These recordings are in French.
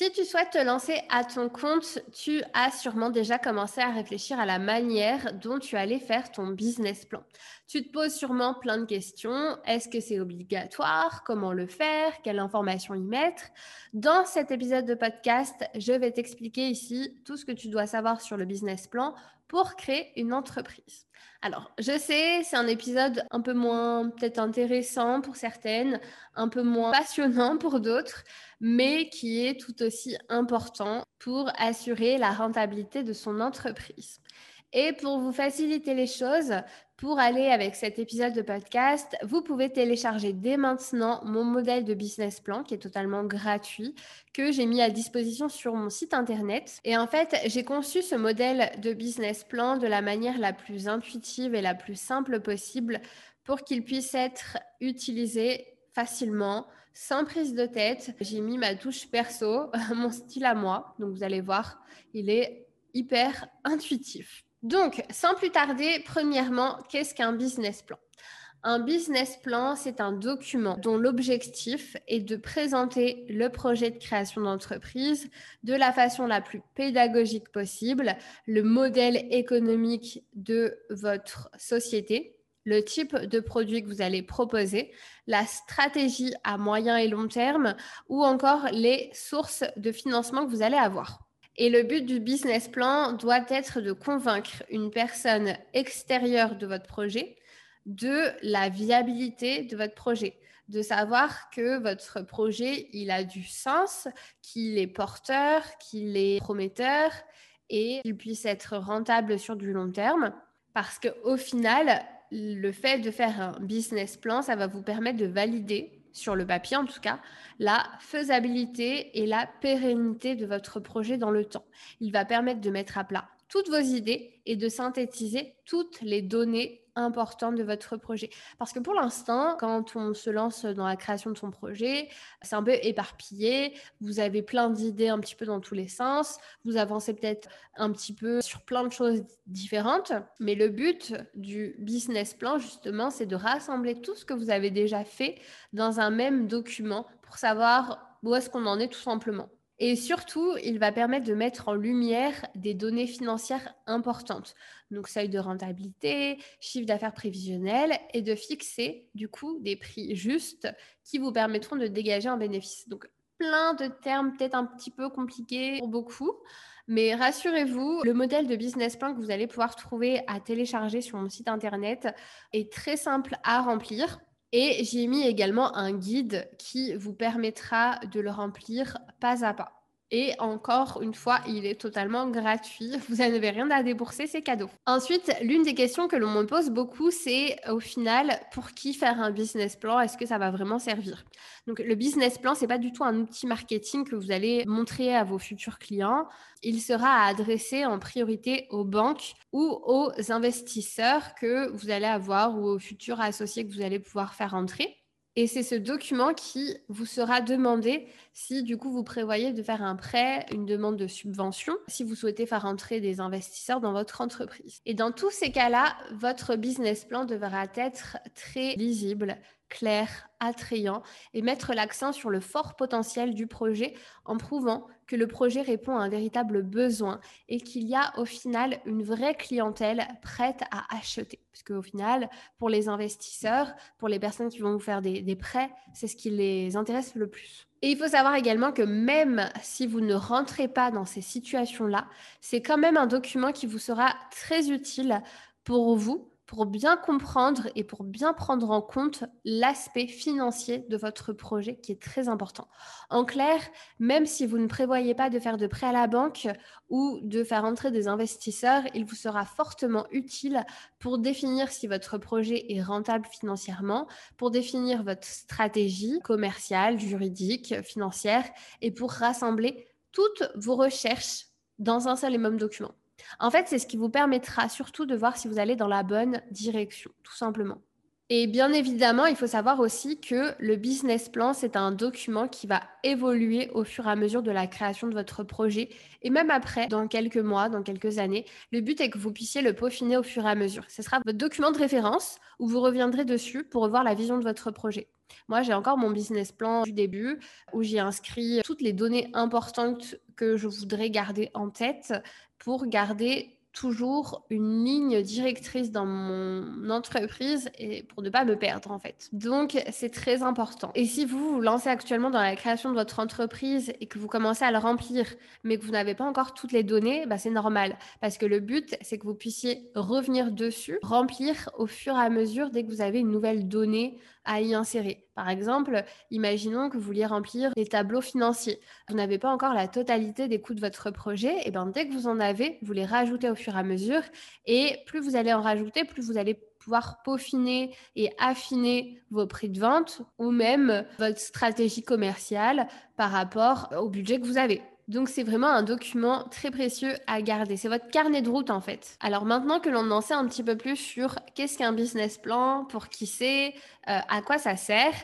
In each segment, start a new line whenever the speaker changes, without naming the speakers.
Si tu souhaites te lancer à ton compte, tu as sûrement déjà commencé à réfléchir à la manière dont tu allais faire ton business plan. Tu te poses sûrement plein de questions. Est-ce que c'est obligatoire? Comment le faire? Quelle information y mettre? Dans cet épisode de podcast, je vais t'expliquer ici tout ce que tu dois savoir sur le business plan pour créer une entreprise. Alors, je sais, c'est un épisode un peu moins peut-être intéressant pour certaines, un peu moins passionnant pour d'autres, mais qui est tout aussi important pour assurer la rentabilité de son entreprise. Et pour vous faciliter les choses, pour aller avec cet épisode de podcast, vous pouvez télécharger dès maintenant mon modèle de business plan qui est totalement gratuit, que j'ai mis à disposition sur mon site internet. Et en fait, j'ai conçu ce modèle de business plan de la manière la plus intuitive et la plus simple possible pour qu'il puisse être utilisé facilement, sans prise de tête. J'ai mis ma touche perso, mon style à moi. Donc vous allez voir, il est hyper intuitif. Donc, sans plus tarder, premièrement, qu'est-ce qu'un business plan? Un business plan, c'est un document dont l'objectif est de présenter le projet de création d'entreprise de la façon la plus pédagogique possible, le modèle économique de votre société, le type de produit que vous allez proposer, la stratégie à moyen et long terme ou encore les sources de financement que vous allez avoir. Et le but du business plan doit être de convaincre une personne extérieure de votre projet de la viabilité de votre projet, de savoir que votre projet, il a du sens, qu'il est porteur, qu'il est prometteur et qu'il puisse être rentable sur du long terme. Parce qu'au final, le fait de faire un business plan, ça va vous permettre de valider sur le papier en tout cas, la faisabilité et la pérennité de votre projet dans le temps. Il va permettre de mettre à plat toutes vos idées et de synthétiser toutes les données importante de votre projet. Parce que pour l'instant, quand on se lance dans la création de son projet, c'est un peu éparpillé, vous avez plein d'idées un petit peu dans tous les sens, vous avancez peut-être un petit peu sur plein de choses différentes, mais le but du business plan, justement, c'est de rassembler tout ce que vous avez déjà fait dans un même document pour savoir où est-ce qu'on en est tout simplement. Et surtout, il va permettre de mettre en lumière des données financières importantes. Donc, seuil de rentabilité, chiffre d'affaires prévisionnel et de fixer du coup des prix justes qui vous permettront de dégager un bénéfice. Donc, plein de termes peut-être un petit peu compliqués pour beaucoup. Mais rassurez-vous, le modèle de business plan que vous allez pouvoir trouver à télécharger sur mon site internet est très simple à remplir. Et j'ai mis également un guide qui vous permettra de le remplir pas à pas. Et encore une fois, il est totalement gratuit. Vous n'avez rien à débourser, c'est cadeau. Ensuite, l'une des questions que l'on me pose beaucoup, c'est au final, pour qui faire un business plan? Est-ce que ça va vraiment servir? Donc, le business plan, c'est pas du tout un outil marketing que vous allez montrer à vos futurs clients. Il sera adressé en priorité aux banques ou aux investisseurs que vous allez avoir ou aux futurs associés que vous allez pouvoir faire entrer. Et c'est ce document qui vous sera demandé si du coup vous prévoyez de faire un prêt, une demande de subvention, si vous souhaitez faire entrer des investisseurs dans votre entreprise. Et dans tous ces cas-là, votre business plan devra être très lisible, clair, attrayant et mettre l'accent sur le fort potentiel du projet en prouvant que le projet répond à un véritable besoin et qu'il y a au final une vraie clientèle prête à acheter. Parce qu'au final, pour les investisseurs, pour les personnes qui vont vous faire des, des prêts, c'est ce qui les intéresse le plus. Et il faut savoir également que même si vous ne rentrez pas dans ces situations-là, c'est quand même un document qui vous sera très utile pour vous pour bien comprendre et pour bien prendre en compte l'aspect financier de votre projet qui est très important. En clair, même si vous ne prévoyez pas de faire de prêt à la banque ou de faire entrer des investisseurs, il vous sera fortement utile pour définir si votre projet est rentable financièrement, pour définir votre stratégie commerciale, juridique, financière et pour rassembler toutes vos recherches dans un seul et même document. En fait, c'est ce qui vous permettra surtout de voir si vous allez dans la bonne direction, tout simplement. Et bien évidemment, il faut savoir aussi que le business plan, c'est un document qui va évoluer au fur et à mesure de la création de votre projet et même après, dans quelques mois, dans quelques années. Le but est que vous puissiez le peaufiner au fur et à mesure. Ce sera votre document de référence où vous reviendrez dessus pour revoir la vision de votre projet. Moi, j'ai encore mon business plan du début où j'ai inscrit toutes les données importantes que je voudrais garder en tête pour garder toujours une ligne directrice dans mon entreprise et pour ne pas me perdre en fait. Donc c'est très important. Et si vous vous lancez actuellement dans la création de votre entreprise et que vous commencez à le remplir mais que vous n'avez pas encore toutes les données, bah, c'est normal parce que le but c'est que vous puissiez revenir dessus, remplir au fur et à mesure dès que vous avez une nouvelle donnée à y insérer. Par exemple, imaginons que vous vouliez remplir des tableaux financiers. Vous n'avez pas encore la totalité des coûts de votre projet. Et bien, dès que vous en avez, vous les rajoutez au fur et à mesure. Et plus vous allez en rajouter, plus vous allez pouvoir peaufiner et affiner vos prix de vente ou même votre stratégie commerciale par rapport au budget que vous avez. Donc c'est vraiment un document très précieux à garder. C'est votre carnet de route en fait. Alors maintenant que l'on en sait un petit peu plus sur qu'est-ce qu'un business plan, pour qui c'est, euh, à quoi ça sert,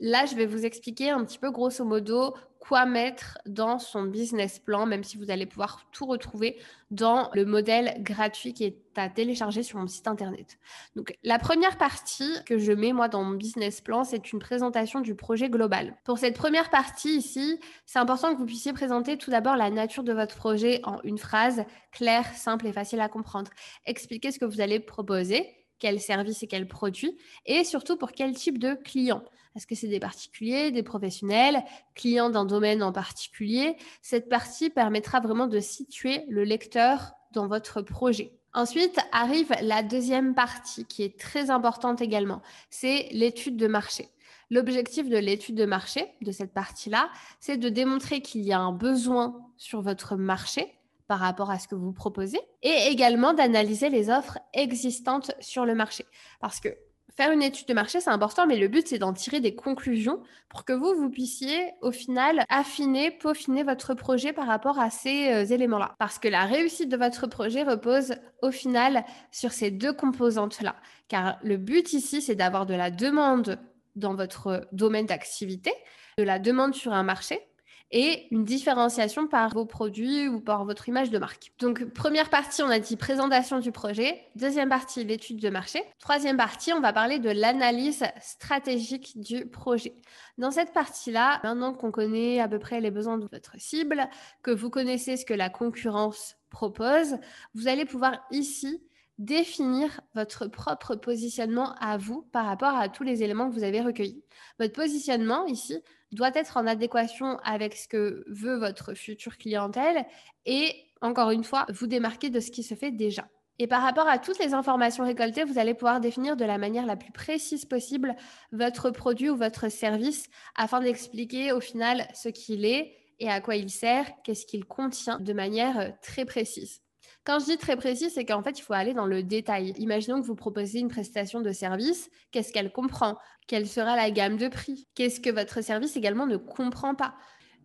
là je vais vous expliquer un petit peu grosso modo quoi mettre dans son business plan, même si vous allez pouvoir tout retrouver dans le modèle gratuit qui est à télécharger sur mon site internet. Donc, la première partie que je mets moi dans mon business plan, c'est une présentation du projet global. Pour cette première partie ici, c'est important que vous puissiez présenter tout d'abord la nature de votre projet en une phrase claire, simple et facile à comprendre. Expliquer ce que vous allez proposer quel service et quel produit, et surtout pour quel type de client. Est-ce que c'est des particuliers, des professionnels, clients d'un domaine en particulier? Cette partie permettra vraiment de situer le lecteur dans votre projet. Ensuite arrive la deuxième partie qui est très importante également, c'est l'étude de marché. L'objectif de l'étude de marché, de cette partie-là, c'est de démontrer qu'il y a un besoin sur votre marché par rapport à ce que vous proposez et également d'analyser les offres existantes sur le marché. Parce que faire une étude de marché, c'est important, mais le but, c'est d'en tirer des conclusions pour que vous, vous puissiez au final affiner, peaufiner votre projet par rapport à ces euh, éléments-là. Parce que la réussite de votre projet repose au final sur ces deux composantes-là. Car le but ici, c'est d'avoir de la demande dans votre domaine d'activité, de la demande sur un marché et une différenciation par vos produits ou par votre image de marque. Donc, première partie, on a dit présentation du projet. Deuxième partie, l'étude de marché. Troisième partie, on va parler de l'analyse stratégique du projet. Dans cette partie-là, maintenant qu'on connaît à peu près les besoins de votre cible, que vous connaissez ce que la concurrence propose, vous allez pouvoir ici définir votre propre positionnement à vous par rapport à tous les éléments que vous avez recueillis. Votre positionnement ici doit être en adéquation avec ce que veut votre future clientèle et encore une fois, vous démarquer de ce qui se fait déjà. Et par rapport à toutes les informations récoltées, vous allez pouvoir définir de la manière la plus précise possible votre produit ou votre service afin d'expliquer au final ce qu'il est et à quoi il sert, qu'est-ce qu'il contient de manière euh, très précise. Quand je dis très précis, c'est qu'en fait, il faut aller dans le détail. Imaginons que vous proposez une prestation de service. Qu'est-ce qu'elle comprend? Quelle sera la gamme de prix? Qu'est-ce que votre service également ne comprend pas?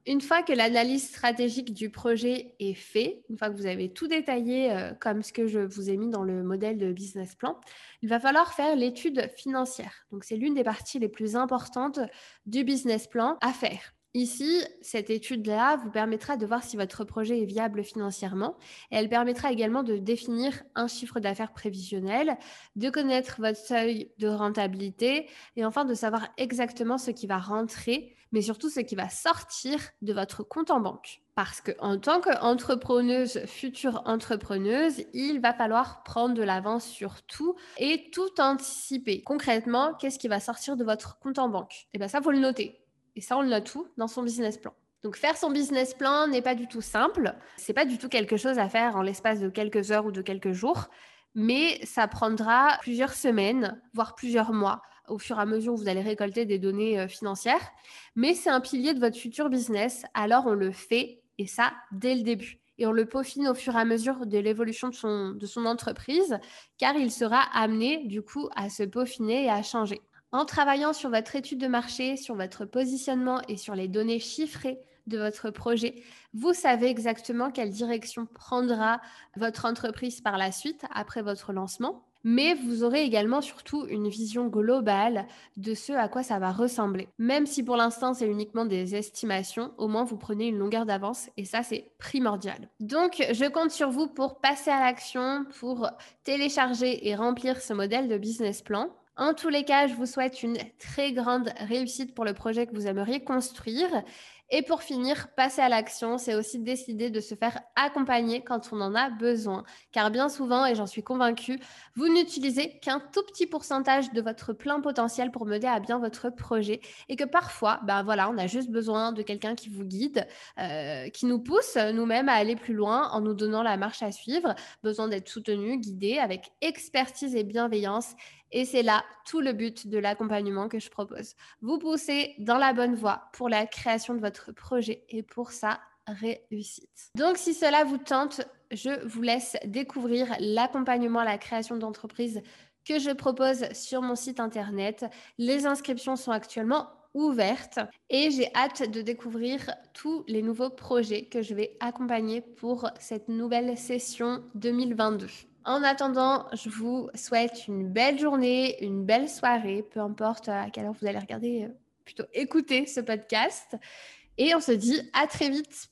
Une fois que l'analyse stratégique du projet est faite, une fois que vous avez tout détaillé euh, comme ce que je vous ai mis dans le modèle de business plan, il va falloir faire l'étude financière. Donc c'est l'une des parties les plus importantes du business plan à faire. Ici, cette étude-là vous permettra de voir si votre projet est viable financièrement elle permettra également de définir un chiffre d'affaires prévisionnel, de connaître votre seuil de rentabilité et enfin de savoir exactement ce qui va rentrer, mais surtout ce qui va sortir de votre compte en banque. Parce qu'en tant qu'entrepreneuse, future entrepreneuse, il va falloir prendre de l'avance sur tout et tout anticiper. Concrètement, qu'est-ce qui va sortir de votre compte en banque? Et eh bien ça, faut le noter. Et ça, on note tout dans son business plan. Donc faire son business plan n'est pas du tout simple. C'est pas du tout quelque chose à faire en l'espace de quelques heures ou de quelques jours, mais ça prendra plusieurs semaines, voire plusieurs mois au fur et à mesure où vous allez récolter des données euh, financières. Mais c'est un pilier de votre futur business, alors on le fait et ça dès le début. Et on le peaufine au fur et à mesure de l'évolution de son, de son entreprise, car il sera amené du coup à se peaufiner et à changer. En travaillant sur votre étude de marché, sur votre positionnement et sur les données chiffrées de votre projet, vous savez exactement quelle direction prendra votre entreprise par la suite après votre lancement. Mais vous aurez également surtout une vision globale de ce à quoi ça va ressembler. Même si pour l'instant c'est uniquement des estimations, au moins vous prenez une longueur d'avance et ça c'est primordial. Donc je compte sur vous pour passer à l'action, pour télécharger et remplir ce modèle de business plan. En tous les cas, je vous souhaite une très grande réussite pour le projet que vous aimeriez construire. Et pour finir, passer à l'action, c'est aussi décider de se faire accompagner quand on en a besoin. Car bien souvent, et j'en suis convaincue, vous n'utilisez qu'un tout petit pourcentage de votre plein potentiel pour mener à bien votre projet. Et que parfois, ben voilà, on a juste besoin de quelqu'un qui vous guide, euh, qui nous pousse nous-mêmes à aller plus loin en nous donnant la marche à suivre. Besoin d'être soutenu, guidé avec expertise et bienveillance. Et c'est là tout le but de l'accompagnement que je propose. Vous poussez dans la bonne voie pour la création de votre projet et pour sa réussite. Donc si cela vous tente, je vous laisse découvrir l'accompagnement à la création d'entreprise que je propose sur mon site internet. Les inscriptions sont actuellement ouvertes et j'ai hâte de découvrir tous les nouveaux projets que je vais accompagner pour cette nouvelle session 2022. En attendant, je vous souhaite une belle journée, une belle soirée, peu importe à quelle heure vous allez regarder, euh, plutôt écouter ce podcast. Et on se dit à très vite.